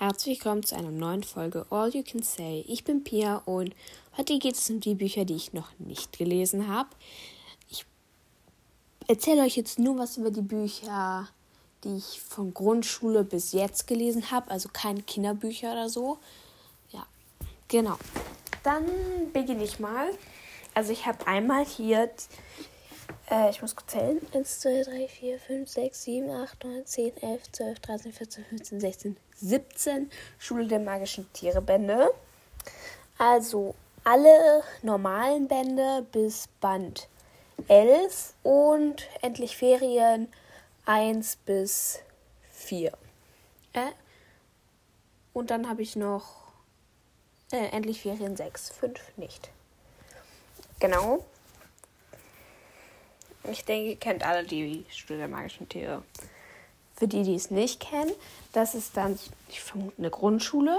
Herzlich willkommen zu einer neuen Folge All You Can Say. Ich bin Pia und heute geht es um die Bücher, die ich noch nicht gelesen habe. Ich erzähle euch jetzt nur was über die Bücher, die ich von Grundschule bis jetzt gelesen habe, also keine Kinderbücher oder so. Ja, genau. Dann beginne ich mal. Also ich habe einmal hier äh, ich muss kurz zählen. 1, 2, 3, 4, 5, 6, 7, 8, 9, 10, 11, 12, 13, 14, 15, 16, 17 Schule der magischen Tiere Bände. Also alle normalen Bände bis Band 11 und endlich Ferien 1 bis 4. Äh, und dann habe ich noch äh, endlich Ferien 6, 5 nicht. Genau. Ich denke, ihr kennt alle die Schule der magischen Tiere. Für die, die es nicht kennen, das ist dann, ich vermute, eine Grundschule,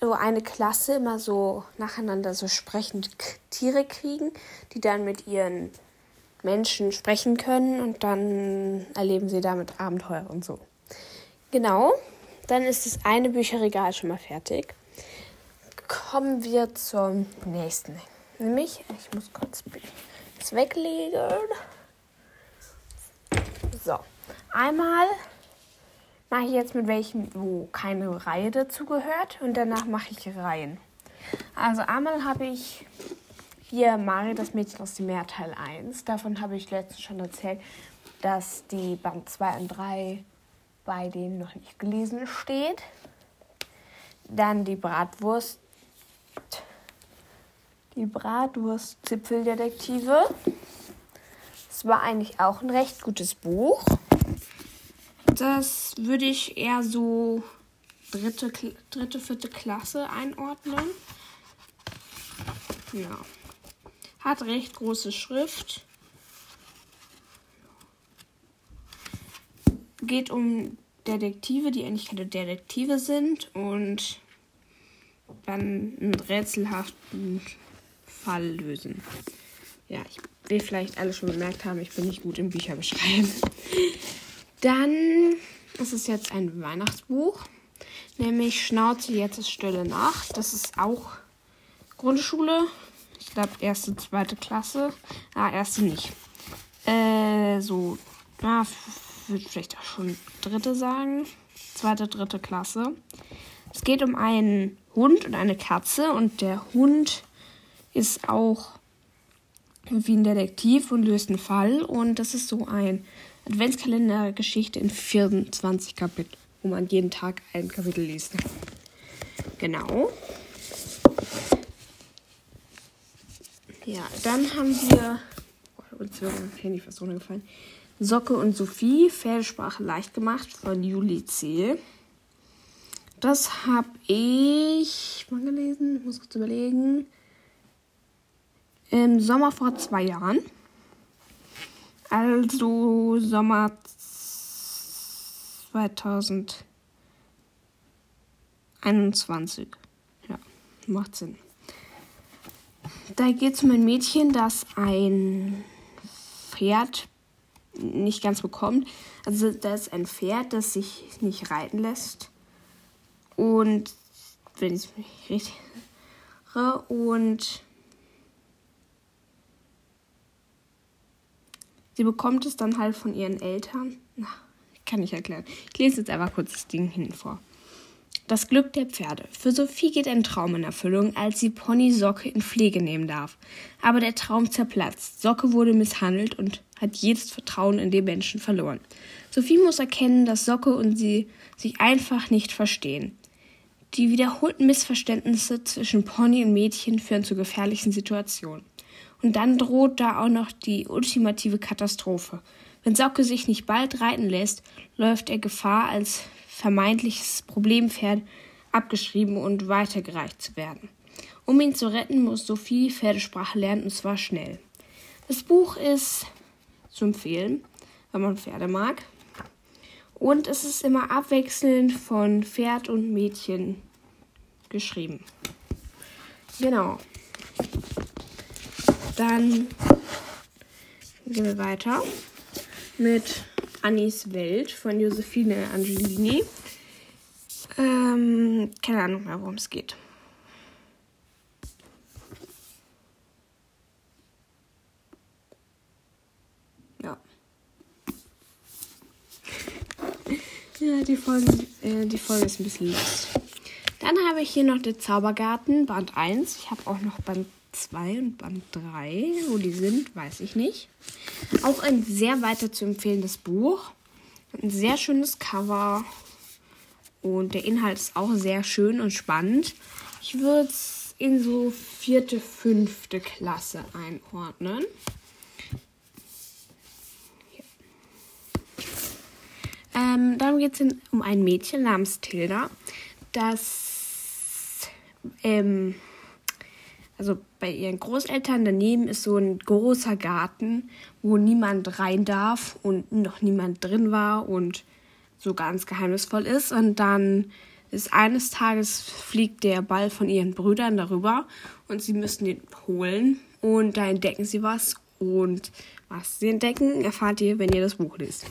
wo eine Klasse immer so nacheinander so sprechend Tiere kriegen, die dann mit ihren Menschen sprechen können und dann erleben sie damit Abenteuer und so. Genau, dann ist das eine Bücherregal schon mal fertig. Kommen wir zum nächsten. Nämlich, ich muss kurz das weglegen. So, einmal mache ich jetzt mit welchem, wo keine Reihe dazu gehört und danach mache ich Reihen. Also einmal habe ich hier Mario, das Mädchen aus dem Meer Teil 1. Davon habe ich letztens schon erzählt, dass die Band 2 und 3 bei denen noch nicht gelesen steht. Dann die Bratwurst die Bratwurst-Zipfeldetektive. Es war eigentlich auch ein recht gutes Buch. Das würde ich eher so dritte, dritte, vierte Klasse einordnen. Ja. Hat recht große Schrift. Geht um Detektive, die eigentlich keine Detektive sind und dann einen rätselhaften Fall lösen. Ja, ich will vielleicht alle schon bemerkt haben, ich bin nicht gut im Bücher beschreiben. Dann ist es jetzt ein Weihnachtsbuch, nämlich Schnauze, jetzt ist stille Nacht. Das ist auch Grundschule. Ich glaube, erste, zweite Klasse. Ah, erste nicht. Äh, so, na, würde vielleicht auch schon dritte sagen. Zweite, dritte Klasse. Es geht um einen Hund und eine Katze und der Hund ist auch wie ein Detektiv und löst einen Fall. Und das ist so ein Adventskalender-Geschichte in 24 Kapiteln, wo man jeden Tag ein Kapitel liest. Genau. Ja, dann haben wir. Oh, uns wird mein Handy fast runtergefallen. Socke und Sophie, Pferdesprache leicht gemacht von Juli C. Das habe ich mal gelesen. Ich muss kurz überlegen im Sommer vor zwei Jahren. Also Sommer 2021. Ja, macht Sinn. Da geht es um ein Mädchen, das ein Pferd nicht ganz bekommt. Also das ist ein Pferd, das sich nicht reiten lässt. Und wenn ich mich richtig und Sie bekommt es dann halt von ihren Eltern. Na, kann ich erklären. Ich lese jetzt einfach kurz das Ding hinten vor. Das Glück der Pferde. Für Sophie geht ein Traum in Erfüllung, als sie Pony Socke in Pflege nehmen darf. Aber der Traum zerplatzt. Socke wurde misshandelt und hat jedes Vertrauen in den Menschen verloren. Sophie muss erkennen, dass Socke und sie sich einfach nicht verstehen. Die wiederholten Missverständnisse zwischen Pony und Mädchen führen zu gefährlichen Situationen. Und dann droht da auch noch die ultimative Katastrophe. Wenn Socke sich nicht bald reiten lässt, läuft er Gefahr, als vermeintliches Problempferd abgeschrieben und weitergereicht zu werden. Um ihn zu retten, muss Sophie Pferdesprache lernen, und zwar schnell. Das Buch ist zu empfehlen, wenn man Pferde mag. Und es ist immer abwechselnd von Pferd und Mädchen geschrieben. Genau. Dann gehen wir weiter mit Annis Welt von Josephine Angelini. Ähm, keine Ahnung mehr, worum es geht. Ja. Ja, die Folge, äh, die Folge ist ein bisschen los. Dann habe ich hier noch den Zaubergarten, Band 1. Ich habe auch noch Band 2 und Band 3. Wo die sind, weiß ich nicht. Auch ein sehr weiter zu empfehlendes Buch. Ein sehr schönes Cover. Und der Inhalt ist auch sehr schön und spannend. Ich würde es in so vierte, fünfte Klasse einordnen. Ähm, darum geht es um ein Mädchen namens Tilda, das ähm, also bei ihren Großeltern daneben ist so ein großer Garten, wo niemand rein darf und noch niemand drin war und so ganz geheimnisvoll ist. Und dann ist eines Tages fliegt der Ball von ihren Brüdern darüber und sie müssen den holen. Und da entdecken sie was. Und was sie entdecken, erfahrt ihr, wenn ihr das Buch liest.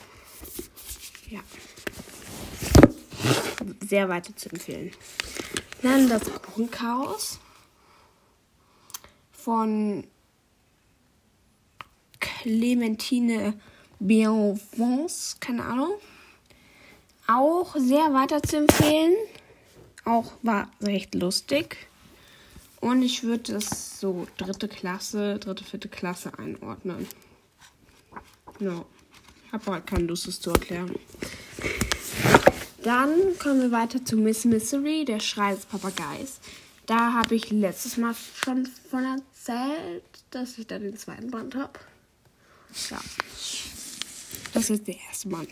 Ja. Sehr weiter zu empfehlen. Dann das Kuchenchaos von Clementine Bienvance, keine Ahnung. Auch sehr weiter zu empfehlen. Auch war recht lustig. Und ich würde es so dritte Klasse, dritte, vierte Klasse einordnen. No. Habe halt keine Lust, es zu erklären. Dann kommen wir weiter zu Miss Misery, der Schrei des Papageis. Da habe ich letztes Mal schon von erzählt, dass ich da den zweiten Band habe. Ja. Das ist der erste Band.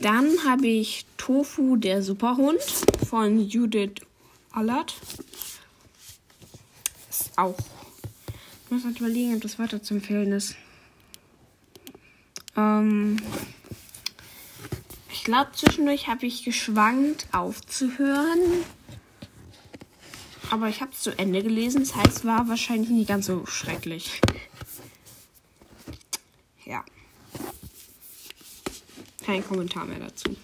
Dann habe ich Tofu, der Superhund von Judith Allard. Ist auch. Ich muss halt überlegen, ob das weiter zu empfehlen ist. Ähm, ich glaube, zwischendurch habe ich geschwankt aufzuhören. Aber ich habe es zu Ende gelesen. Das heißt, war wahrscheinlich nicht ganz so schrecklich. Ja. Kein Kommentar mehr dazu.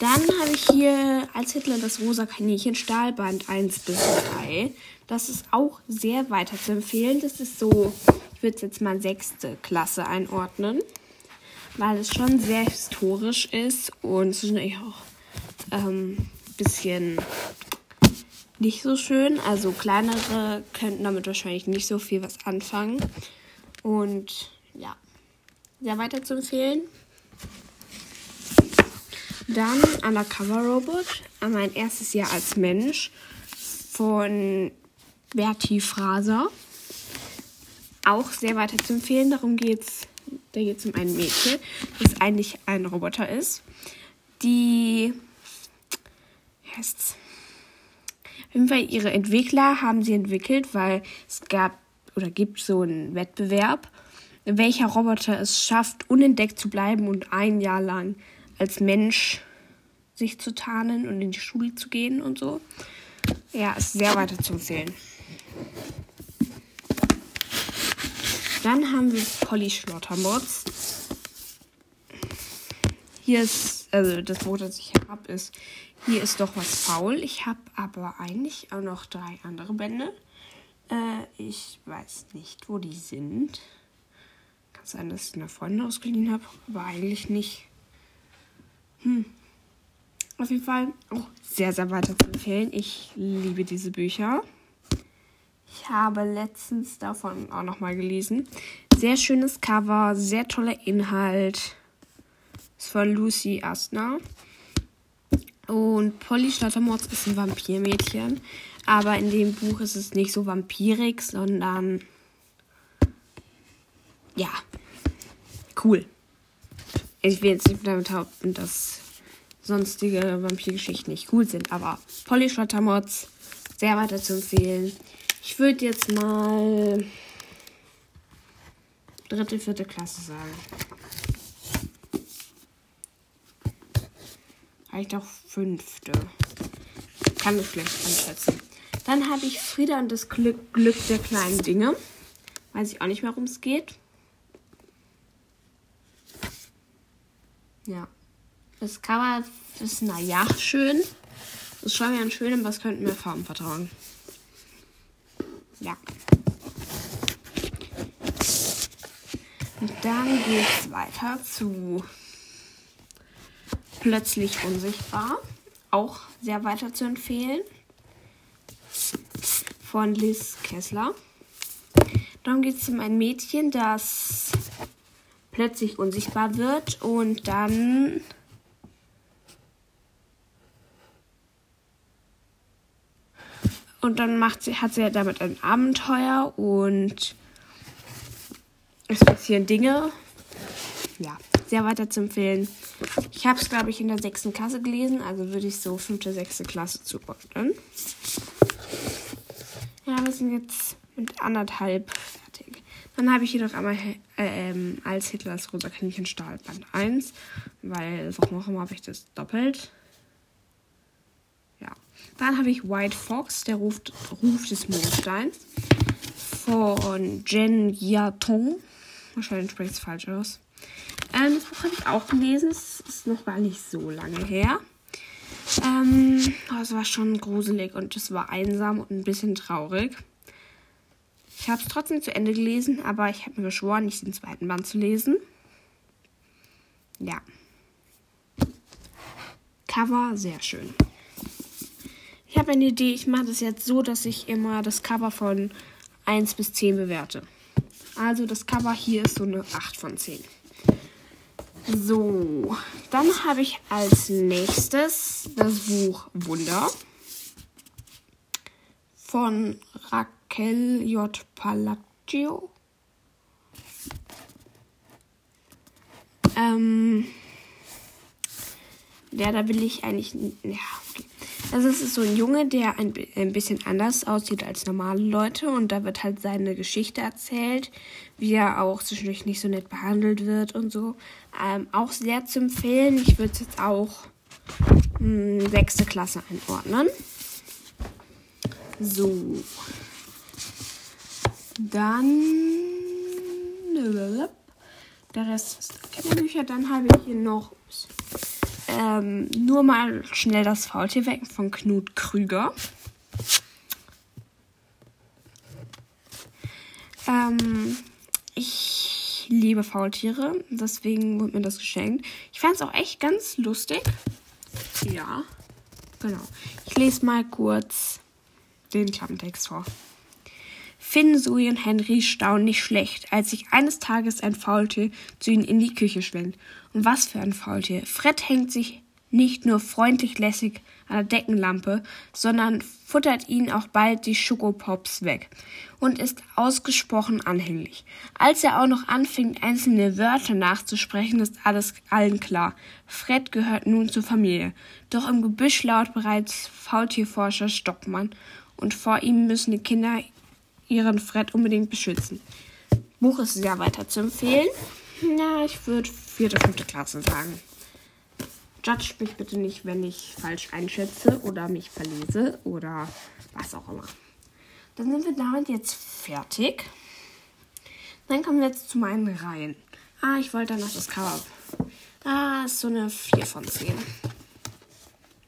Dann habe ich hier als Hitler das rosa Kaninchen Stahlband 1 bis 3. Das ist auch sehr weiter zu empfehlen. Das ist so, ich würde es jetzt mal sechste Klasse einordnen, weil es schon sehr historisch ist und es ist auch ein ähm, bisschen nicht so schön. Also kleinere könnten damit wahrscheinlich nicht so viel was anfangen. Und ja, sehr weiter zu empfehlen. Dann Undercover Robot, mein erstes Jahr als Mensch von Bertie Fraser. Auch sehr weiter zu empfehlen. Darum geht's. Da geht es um ein Mädchen, das eigentlich ein Roboter ist. Die heißt's auf jeden Fall ihre Entwickler haben sie entwickelt, weil es gab oder gibt so einen Wettbewerb, welcher Roboter es schafft, unentdeckt zu bleiben und ein Jahr lang als Mensch sich zu tarnen und in die Schule zu gehen und so. Ja, ist sehr weiter zu empfehlen. Dann haben wir Polly Schlottermods. Hier ist, also das Buch, das ich habe, ist hier ist doch was faul. Ich habe aber eigentlich auch noch drei andere Bände. Äh, ich weiß nicht, wo die sind. Kann sein, dass ich eine Freundin ausgeliehen habe, aber eigentlich nicht. Hm. Auf jeden Fall auch sehr, sehr weiter zu empfehlen. Ich liebe diese Bücher. Ich habe letztens davon auch nochmal gelesen. Sehr schönes Cover, sehr toller Inhalt. Ist von Lucy Astner. Und Polly Schlottermords ist ein Vampirmädchen. Aber in dem Buch ist es nicht so vampirig, sondern ja, cool. Ich will jetzt nicht damit behaupten, dass sonstige Vampirgeschichten nicht cool sind, aber Polly Schlottermods sehr weiter zu empfehlen. Ich würde jetzt mal dritte, vierte Klasse sagen. Vielleicht auch fünfte. Kann ich vielleicht einschätzen. Dann habe ich Frieda und das Glück, Glück der kleinen Dinge. Weiß ich auch nicht worum es geht. Ja. Das Cover ist naja schön. Das ist schon ganz schön, es könnten mehr Farben vertragen. Ja. Und dann geht es weiter zu Plötzlich Unsichtbar. Auch sehr weiter zu empfehlen. Von Liz Kessler. Dann geht es um ein Mädchen, das plötzlich unsichtbar wird und dann und dann macht sie, hat sie damit ein Abenteuer und es passieren Dinge. Ja, sehr weiter zu empfehlen. Ich habe es, glaube ich, in der sechsten Klasse gelesen, also würde ich so fünfte, sechste Klasse zuordnen. Ja, wir sind jetzt mit anderthalb fertig. Dann habe ich hier noch einmal äh, ähm, als Hitlers Rosa Kaninchen Stahl Band 1, weil warum auch immer habe ich das doppelt. Ja. Dann habe ich White Fox, der Ruf, Ruf des Mondsteins von Jen Yaton. Wahrscheinlich spricht es falsch aus. Ähm, das Buch habe ich auch gelesen. Es ist noch gar nicht so lange her. Ähm, aber es war schon gruselig und es war einsam und ein bisschen traurig. Ich habe es trotzdem zu Ende gelesen, aber ich habe mir geschworen, nicht den zweiten Band zu lesen. Ja. Cover sehr schön. Ich habe eine Idee, ich mache das jetzt so, dass ich immer das Cover von 1 bis 10 bewerte. Also das Cover hier ist so eine 8 von 10. So, dann habe ich als nächstes das Buch Wunder von Raquel J. Palacio. Ähm, ja, da will ich eigentlich. Ja. Also es ist so ein Junge, der ein, ein bisschen anders aussieht als normale Leute und da wird halt seine Geschichte erzählt, wie er auch zwischendurch nicht so nett behandelt wird und so. Ähm, auch sehr zu empfehlen. Ich würde es jetzt auch mh, hm, sechste Klasse einordnen. So. Dann der Rest ist Kinderbücher. Dann habe ich hier noch ähm, nur mal schnell das Faultier wecken von Knut Krüger. Ähm, ich liebe Faultiere, deswegen wurde mir das geschenkt. Ich fand es auch echt ganz lustig. Ja, genau. Ich lese mal kurz den Klappentext vor. Finn, Zoe und Henry staunen nicht schlecht, als sich eines Tages ein Faultier zu ihnen in die Küche schwingt. Und was für ein Faultier. Fred hängt sich nicht nur freundlich lässig an der Deckenlampe, sondern futtert ihnen auch bald die Schokopops weg und ist ausgesprochen anhänglich. Als er auch noch anfängt, einzelne Wörter nachzusprechen, ist alles allen klar. Fred gehört nun zur Familie. Doch im Gebüsch laut bereits Faultierforscher Stockmann und vor ihm müssen die Kinder ihren Fred unbedingt beschützen. Buch ist sehr weiter zu empfehlen. Ja, ich würde vierte, fünfte Klasse sagen. Judge mich bitte nicht, wenn ich falsch einschätze oder mich verlese oder was auch immer. Dann sind wir damit jetzt fertig. Dann kommen wir jetzt zu meinen Reihen. Ah, ich wollte dann noch das Cover. Ah, ist so eine 4 von 10.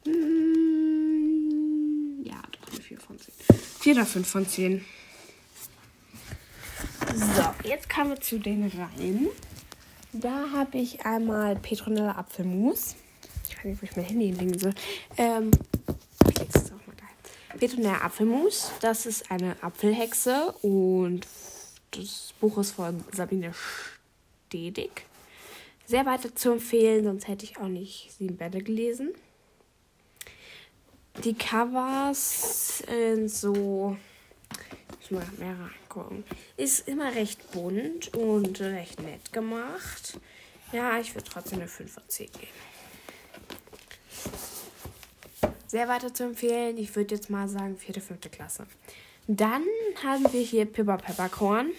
Hm, ja, doch eine 4 von 10. 4 oder 5 von 10. So, jetzt kommen wir zu den Reihen. Da habe ich einmal Petronella Apfelmus. Ich weiß nicht, wo ich mein Handy hinlegen soll. Ähm. Petronella Apfelmus. Das ist eine Apfelhexe und das Buch ist von Sabine Stedig. Sehr weiter zu empfehlen, sonst hätte ich auch nicht sieben Bände gelesen. Die Covers sind so ich mal mehr reingucken. Ist immer recht bunt und recht nett gemacht. Ja, ich würde trotzdem eine 5 von 10 geben. Sehr weiter zu empfehlen. Ich würde jetzt mal sagen, vierte, fünfte Klasse. Dann haben wir hier Pippa Peppercorn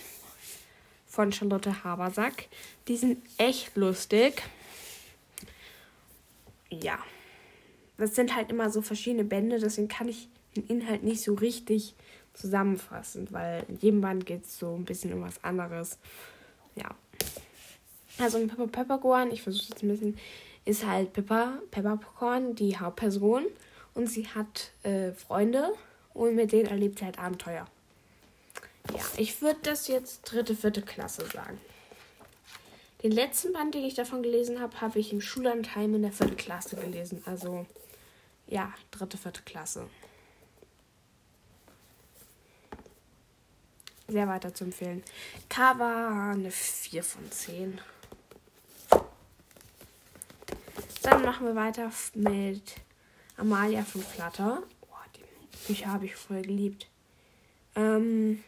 von Charlotte Habersack. Die sind echt lustig. Ja. Das sind halt immer so verschiedene Bände, deswegen kann ich den Inhalt nicht so richtig zusammenfassend, weil in jedem Band geht es so ein bisschen um was anderes. Ja. Also in Pepper Peppercorn, ich versuche jetzt ein bisschen, ist halt Pepper Peppercorn die Hauptperson und sie hat äh, Freunde und mit denen erlebt sie halt Abenteuer. Ja, ich würde das jetzt dritte, vierte Klasse sagen. Den letzten Band, den ich davon gelesen habe, habe ich im Schullandheim in der vierten Klasse gelesen. Also ja, dritte, vierte Klasse. Sehr weiter zu empfehlen. Cover eine 4 von 10. Dann machen wir weiter mit Amalia von Flutter. Boah, die Bücher habe ich voll geliebt. Ähm,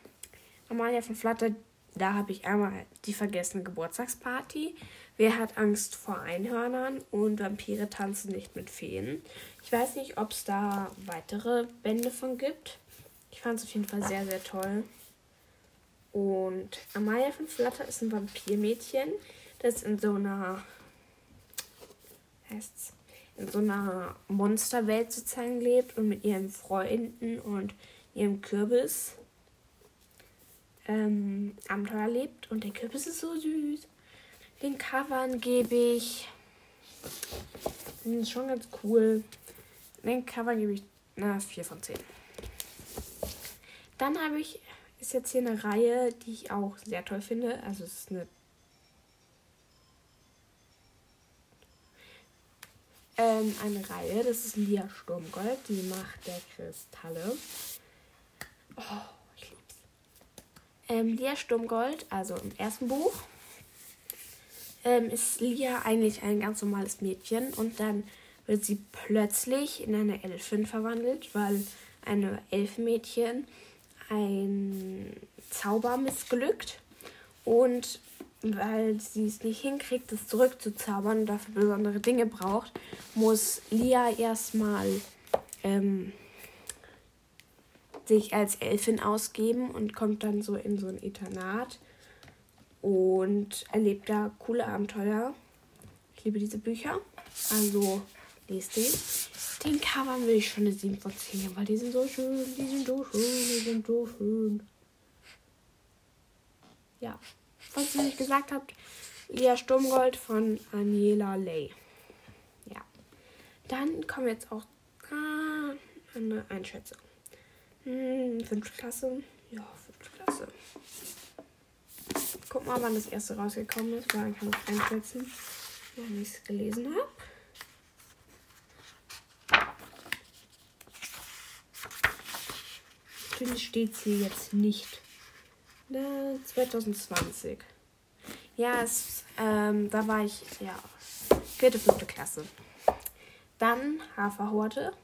Amalia von Flutter, da habe ich einmal die vergessene Geburtstagsparty. Wer hat Angst vor Einhörnern und Vampire tanzen nicht mit Feen? Ich weiß nicht, ob es da weitere Bände von gibt. Ich fand es auf jeden Fall sehr, sehr toll. Und Amalia von Flutter ist ein Vampirmädchen, das in so einer heißt's, in so einer Monsterwelt sozusagen lebt und mit ihren Freunden und ihrem Kürbis ähm, Abenteuer lebt. Und der Kürbis ist so süß. Den Covern gebe ich. Die sind schon ganz cool. Den Cover gebe ich na 4 von 10. Dann habe ich, ist jetzt hier eine Reihe, die ich auch sehr toll finde. Also es ist eine ähm, eine Reihe, das ist Lia Sturmgold, die Macht der Kristalle. Oh, ich lieb's. Ähm, Lia Sturmgold, also im ersten Buch, ähm, ist Lia eigentlich ein ganz normales Mädchen und dann wird sie plötzlich in eine Elfin verwandelt, weil eine Elfenmädchen ein Zauber missglückt und weil sie es nicht hinkriegt, das zurückzuzaubern und dafür besondere Dinge braucht, muss Lia erstmal ähm, sich als Elfin ausgeben und kommt dann so in so ein Internat und erlebt da coole Abenteuer. Ich liebe diese Bücher, also lest den. Den Covern will ich schon eine 7 von 10 geben, weil die sind so schön, die sind so schön, die sind so schön. Ja was ihr nicht gesagt habt, Lia Sturmgold von Aniela Lay. Ja. Dann kommen wir jetzt auch ah, eine Einschätzung. Hm, Klasse. Ja, fünfte Klasse. Guck mal, wann das erste rausgekommen ist, weil dann kann ich einschätzen, wann ich es gelesen habe. Natürlich steht es hier jetzt nicht. 2020. Ja, es, ähm, da war ich, ja, vierte, fünfte Klasse. Dann Haferhorte.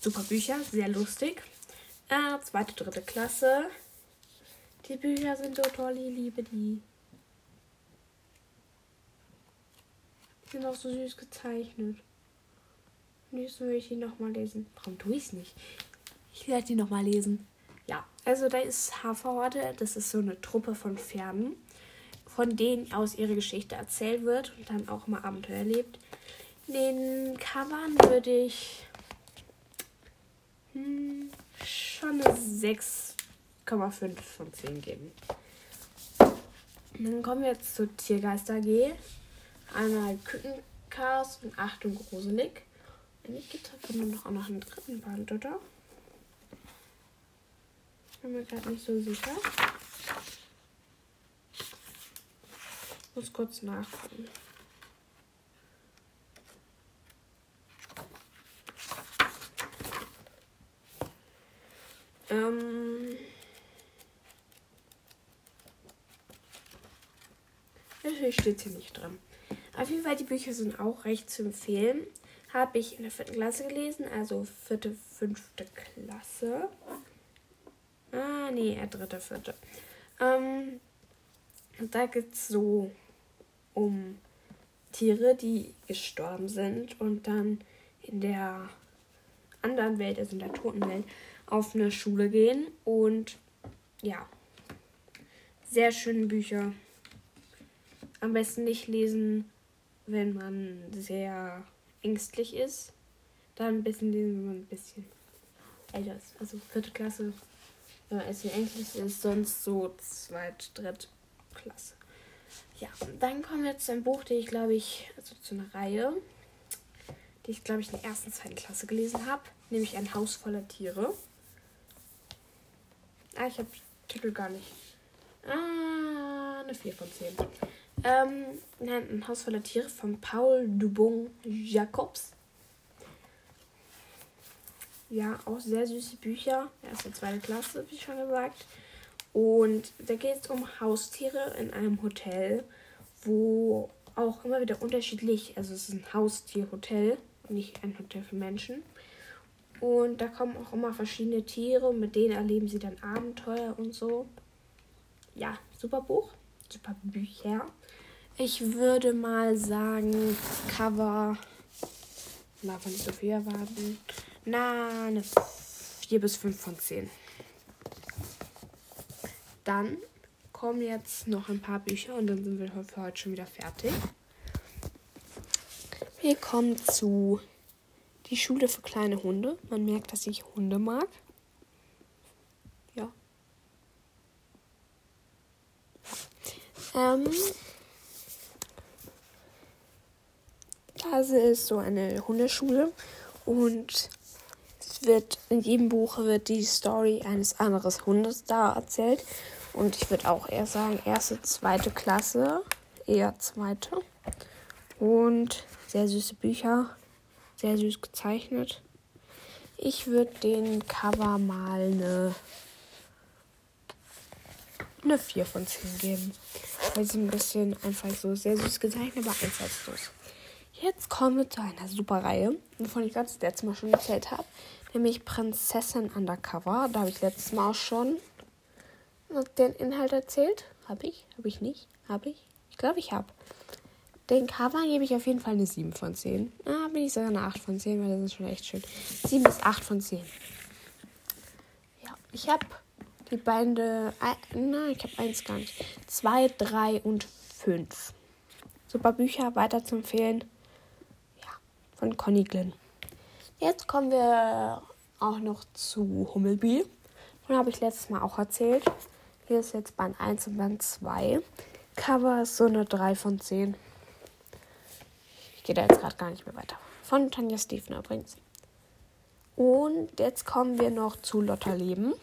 Super Bücher, sehr lustig. Äh, zweite, dritte Klasse. Die Bücher sind so toll, ich liebe die. Die sind auch so süß gezeichnet. Nächstes will ich die nochmal lesen. Warum tue ich es nicht? Ich werde die nochmal lesen. Ja, also da ist Haferhorde, das ist so eine Truppe von Pferden, von denen aus ihre Geschichte erzählt wird und dann auch mal Abenteuer erlebt. Den Covern würde ich hm, schon eine 6,5 von 10 geben. dann kommen wir jetzt zu Tiergeister G. Einmal Kükenchaos und Achtung gruselig. Eigentlich gibt es davon noch noch einen dritten Band, oder? Bin mir gerade nicht so sicher. Ich muss kurz nachgucken. Ähm. Natürlich steht hier nicht drin. Auf jeden Fall, die Bücher sind auch recht zu empfehlen. Habe ich in der vierten Klasse gelesen, also vierte, fünfte Klasse. Ah, nee, er dritte, vierte. Ähm, da geht es so um Tiere, die gestorben sind und dann in der anderen Welt, also in der Totenwelt, auf eine Schule gehen. Und ja, sehr schöne Bücher. Am besten nicht lesen, wenn man sehr ängstlich ist. Dann ein bisschen lesen, wenn man ein bisschen älter ist. Also vierte Klasse äh, als ihr Englisch ist sonst so zweit, dritt Klasse. Ja, dann kommen wir zu einem Buch, den ich glaube ich, also zu einer Reihe, die ich, glaube ich, in der ersten, zweiten Klasse gelesen habe. Nämlich Ein Haus voller Tiere. Ah, ich habe Titel gar nicht. Ah, eine 4 von 10. Ähm, nein, Ein Haus voller Tiere von Paul Dubon Jacobs. Ja, auch sehr süße Bücher. Erste, zweite Klasse, wie schon gesagt. Und da geht es um Haustiere in einem Hotel, wo auch immer wieder unterschiedlich, also es ist ein Haustierhotel, nicht ein Hotel für Menschen. Und da kommen auch immer verschiedene Tiere mit denen erleben sie dann Abenteuer und so. Ja, super Buch, super Bücher. Ich würde mal sagen, Cover. Darf man nicht so viel erwarten. Na, eine 4 bis 5 von 10. Dann kommen jetzt noch ein paar Bücher und dann sind wir für heute schon wieder fertig. Wir kommen zu Die Schule für kleine Hunde. Man merkt, dass ich Hunde mag. Ja. Ähm, das ist so eine Hundeschule und wird in jedem Buch wird die Story eines anderen Hundes da erzählt. Und ich würde auch eher sagen, erste, zweite Klasse. Eher zweite. Und sehr süße Bücher. Sehr süß gezeichnet. Ich würde den Cover mal eine, eine 4 von 10 geben. Weil sie ein bisschen einfach so sehr süß gezeichnet, aber einfallslos. Jetzt kommen wir zu einer super Reihe, wovon ich ganz letztes Mal schon erzählt habe. Nämlich Prinzessin Undercover. Da habe ich letztes Mal auch schon den Inhalt erzählt? Habe ich? Habe ich nicht? Habe ich? Ich glaube, ich habe. Den Cover gebe ich auf jeden Fall eine 7 von 10. Ah, bin ich sogar eine 8 von 10, weil das ist schon echt schön. 7 bis 8 von 10. Ja, ich habe die. Äh, nein, ich habe eins gar nicht. 2, 3 und 5. Super Bücher, weiter zu empfehlen. Ja, von Conny Glynn. Jetzt kommen wir auch noch zu Hummelbee. Von habe ich letztes Mal auch erzählt. Hier ist jetzt Band 1 und Band 2. Cover ist so eine 3 von 10. Ich gehe da jetzt gerade gar nicht mehr weiter. Von Tanja Stephen übrigens. Und jetzt kommen wir noch zu Lotta Leben.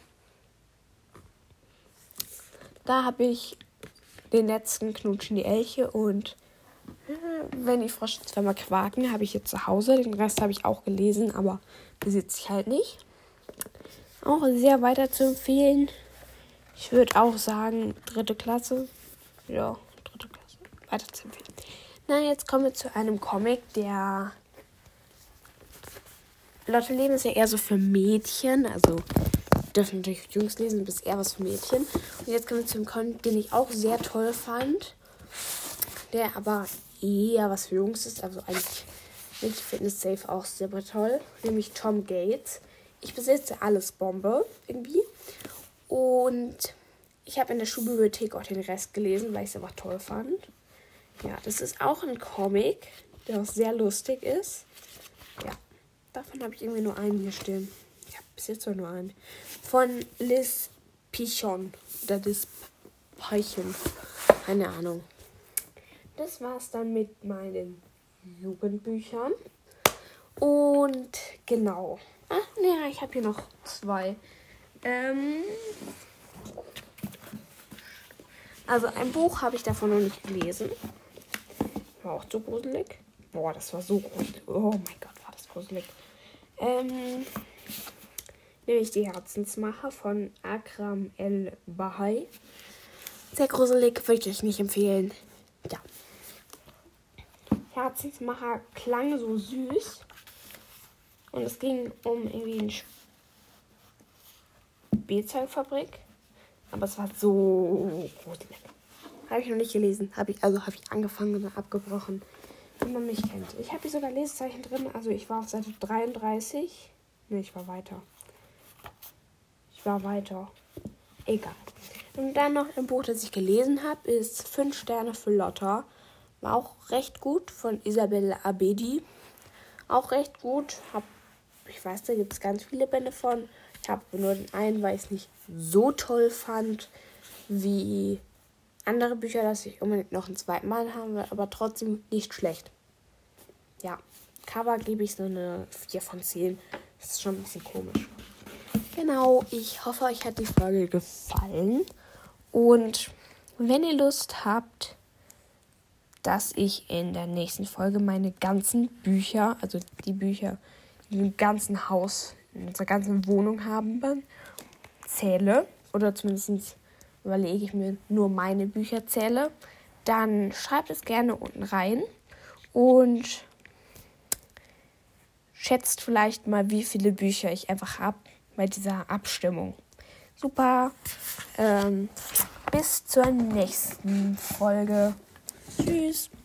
Da habe ich den letzten Knutschen die Elche und wenn die Frosche zweimal quaken, habe ich jetzt zu Hause. Den Rest habe ich auch gelesen, aber besitze ich halt nicht. Auch sehr weiter zu empfehlen. Ich würde auch sagen, dritte Klasse. Ja, dritte Klasse. Weiter zu empfehlen. Na, jetzt kommen wir zu einem Comic, der. Lotte Leben ist ja eher so für Mädchen. Also dürfen natürlich Jungs lesen, aber ist eher was für Mädchen. Und jetzt kommen wir zu einem Comic, den ich auch sehr toll fand. Der aber eher was für Jungs ist. Also eigentlich finde ich Fitness Safe auch super toll. Nämlich Tom Gates. Ich besitze alles Bombe irgendwie. Und ich habe in der Schulbibliothek auch den Rest gelesen, weil ich es einfach toll fand. Ja, das ist auch ein Comic, der auch sehr lustig ist. Ja, davon habe ich irgendwie nur einen hier stehen. Ich habe bis jetzt nur einen. Von Liz Pichon. Oder Liz Peichen. Keine Ahnung. Das war's dann mit meinen Jugendbüchern. Und genau. Ach, nee, ich habe hier noch zwei. Ähm, also ein Buch habe ich davon noch nicht gelesen. War auch so gruselig. Boah, das war so gruselig. Oh mein Gott, war das gruselig. Ähm, nämlich die Herzensmacher von Akram El Bahai. Sehr gruselig, würde ich nicht empfehlen. Ja. Herzensmacher klang so süß. Und es ging um irgendwie eine Spielzeugfabrik. Aber es war so gruselig. Habe ich noch nicht gelesen. Habe ich, also habe ich angefangen und abgebrochen. Wie man mich kennt. Ich habe hier sogar Lesezeichen drin. Also ich war auf Seite 33. Ne, ich war weiter. Ich war weiter. Egal. Und dann noch ein Buch, das ich gelesen habe, ist 5 Sterne für Lotta. War auch recht gut von Isabelle Abedi. Auch recht gut. Hab ich weiß, da gibt es ganz viele Bände von. Ich habe nur den einen, weil ich es nicht so toll fand wie andere Bücher, dass ich unbedingt noch ein zweites Mal haben will, aber trotzdem nicht schlecht. Ja. Cover gebe ich so eine 4 von 10. Das ist schon ein bisschen komisch. Genau, ich hoffe, euch hat die Folge gefallen. Und wenn ihr Lust habt, dass ich in der nächsten Folge meine ganzen Bücher, also die Bücher, die im ganzen Haus, in unserer ganzen Wohnung haben, zähle, oder zumindest überlege ich mir nur meine Bücher zähle, dann schreibt es gerne unten rein und schätzt vielleicht mal, wie viele Bücher ich einfach habe bei dieser Abstimmung. Super. Ähm, bis zur nächsten Folge. Tschüss.